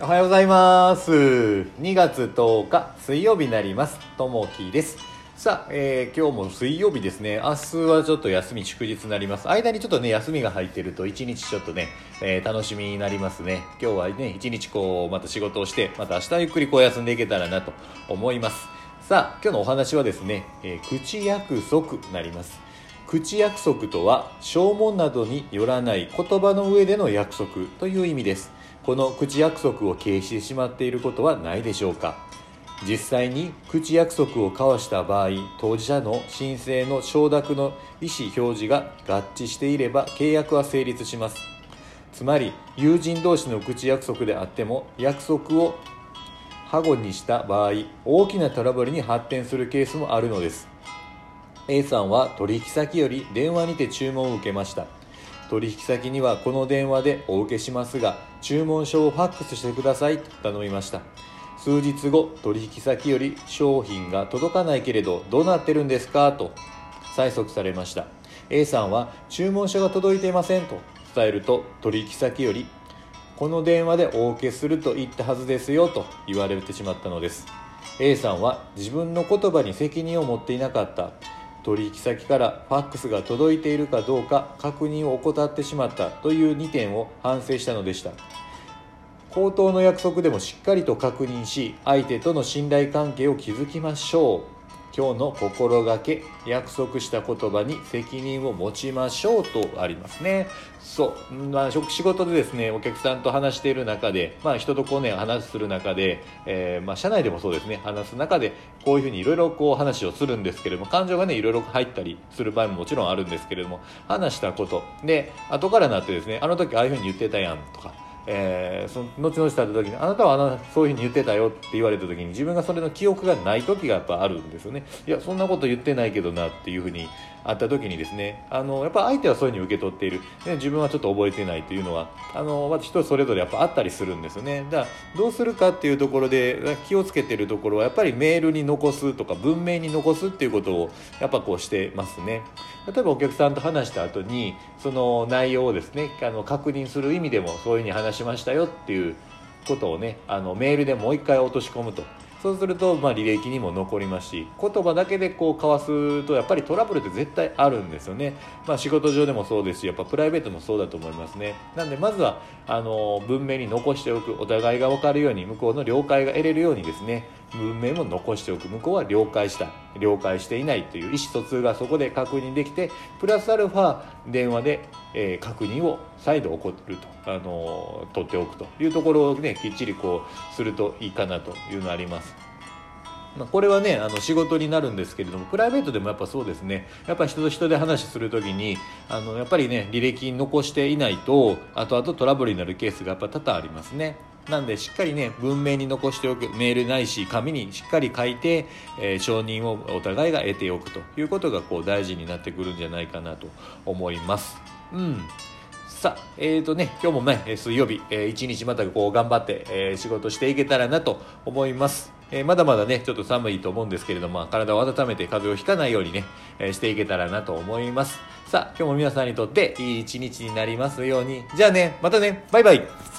おはようございます。2月10日水曜日になります。ともきです。さあ、えー、今日も水曜日ですね。明日はちょっと休み祝日になります。間にちょっとね休みが入ってると1日ちょっとね、えー、楽しみになりますね。今日はね1日こうまた仕事をしてまた明日ゆっくりこう休んでいけたらなと思います。さあ今日のお話はですね、えー、口約束になります。口約束とは証文などによらない言葉の上での約束という意味です。この口約束を軽視してしまっていることはないでしょうか？実際に口約束を交わした場合当事者の申請の承諾の意思表示が合致していれば契約は成立します。つまり友人同士の口約束であっても約束を反語にした場合大きなトラブルに発展するケースもあるのです。A さんは取引先より電話にて注文を受けました。取引先にはこの電話でお受けしますが注文書をファックスしてくださいと頼みました。数日後取引先より商品が届かないけれどどうなってるんですか？と催促されました。A さんは注文書が届いていませんと伝えると取引先よりこの電話でお受けすると言ったはずですよと言われてしまったのです。A さんは自分の言葉に責任を持っていなかった。取引先からファックスが届いているかどうか確認を怠ってしまったという2点を反省したのでした。口頭の約束でもしっかりと確認し相手との信頼関係を築きましょう。今日の心がけ約束した言葉に責任を持ちましょうとありますね。そう、まあ、仕事でですねお客さんと話している中で、まあ、人とこうね話する中で、えー、まあ、社内でもそうですね話す中でこういうふうにいろいろこう話をするんですけれども感情がねいろいろ入ったりする場合ももちろんあるんですけれども話したこと。で後からなってですねあの時ああいうふうに言ってたやんとかえー、その後々した時にあなたはあのそういうふうに言ってたよって言われた時に自分がそれの記憶がない時がやっぱあるんですよね。いやそんなこと言ってないけどなっていうふうにあった時にですねあのやっぱ相手はそういうふうに受け取っている、ね、自分はちょっと覚えてないというのはあの、まあ、人それぞれやっぱあったりするんですよね。だからどうするかっていうところで気をつけてるところはやっぱりメールに残すとか文明に残すっていうことをやっぱこうしてますね。例えばお客さんと話した後にその内容をですねあの確認する意味でもそういうふうに話しましたよっていうことをねあのメールでもう一回落とし込むと。そうすると、まあ、履歴にも残りますし言葉だけでこう交わすとやっぱりトラブルって絶対あるんですよね、まあ、仕事上でもそうですしやっぱプライベートもそうだと思いますね。なんでまずはあの文明に残しておくお互いが分かるように向こうの了解が得れるようにですね文面も残しておく向こうは了解した了解していないという意思疎通がそこで確認できてプラスアルファ電話で、えー、確認を再度起こると、あのー、取っておくというところをねきっちりこうするといいかなというのあります。まこれはねあの仕事になるんですけれどもプライベートでもやっぱそうですねやっぱ人と人で話する時にあのやっぱりね履歴に残していないと後々トラブルになるケースがやっぱ多々ありますね。なんでしっかりね文明に残しておくメールないし紙にしっかり書いて、えー、承認をお互いが得ておくということがこう大事になってくるんじゃないかなと思います。うんさあ、えーとね、今日もね、水曜日、えー、一日またこう頑張って、えー、仕事していけたらなと思います。えー、まだまだね、ちょっと寒いと思うんですけれども、体を温めて風邪をひかないようにね、えー、していけたらなと思います。さあ、今日も皆さんにとっていい一日になりますように。じゃあね、またね、バイバイ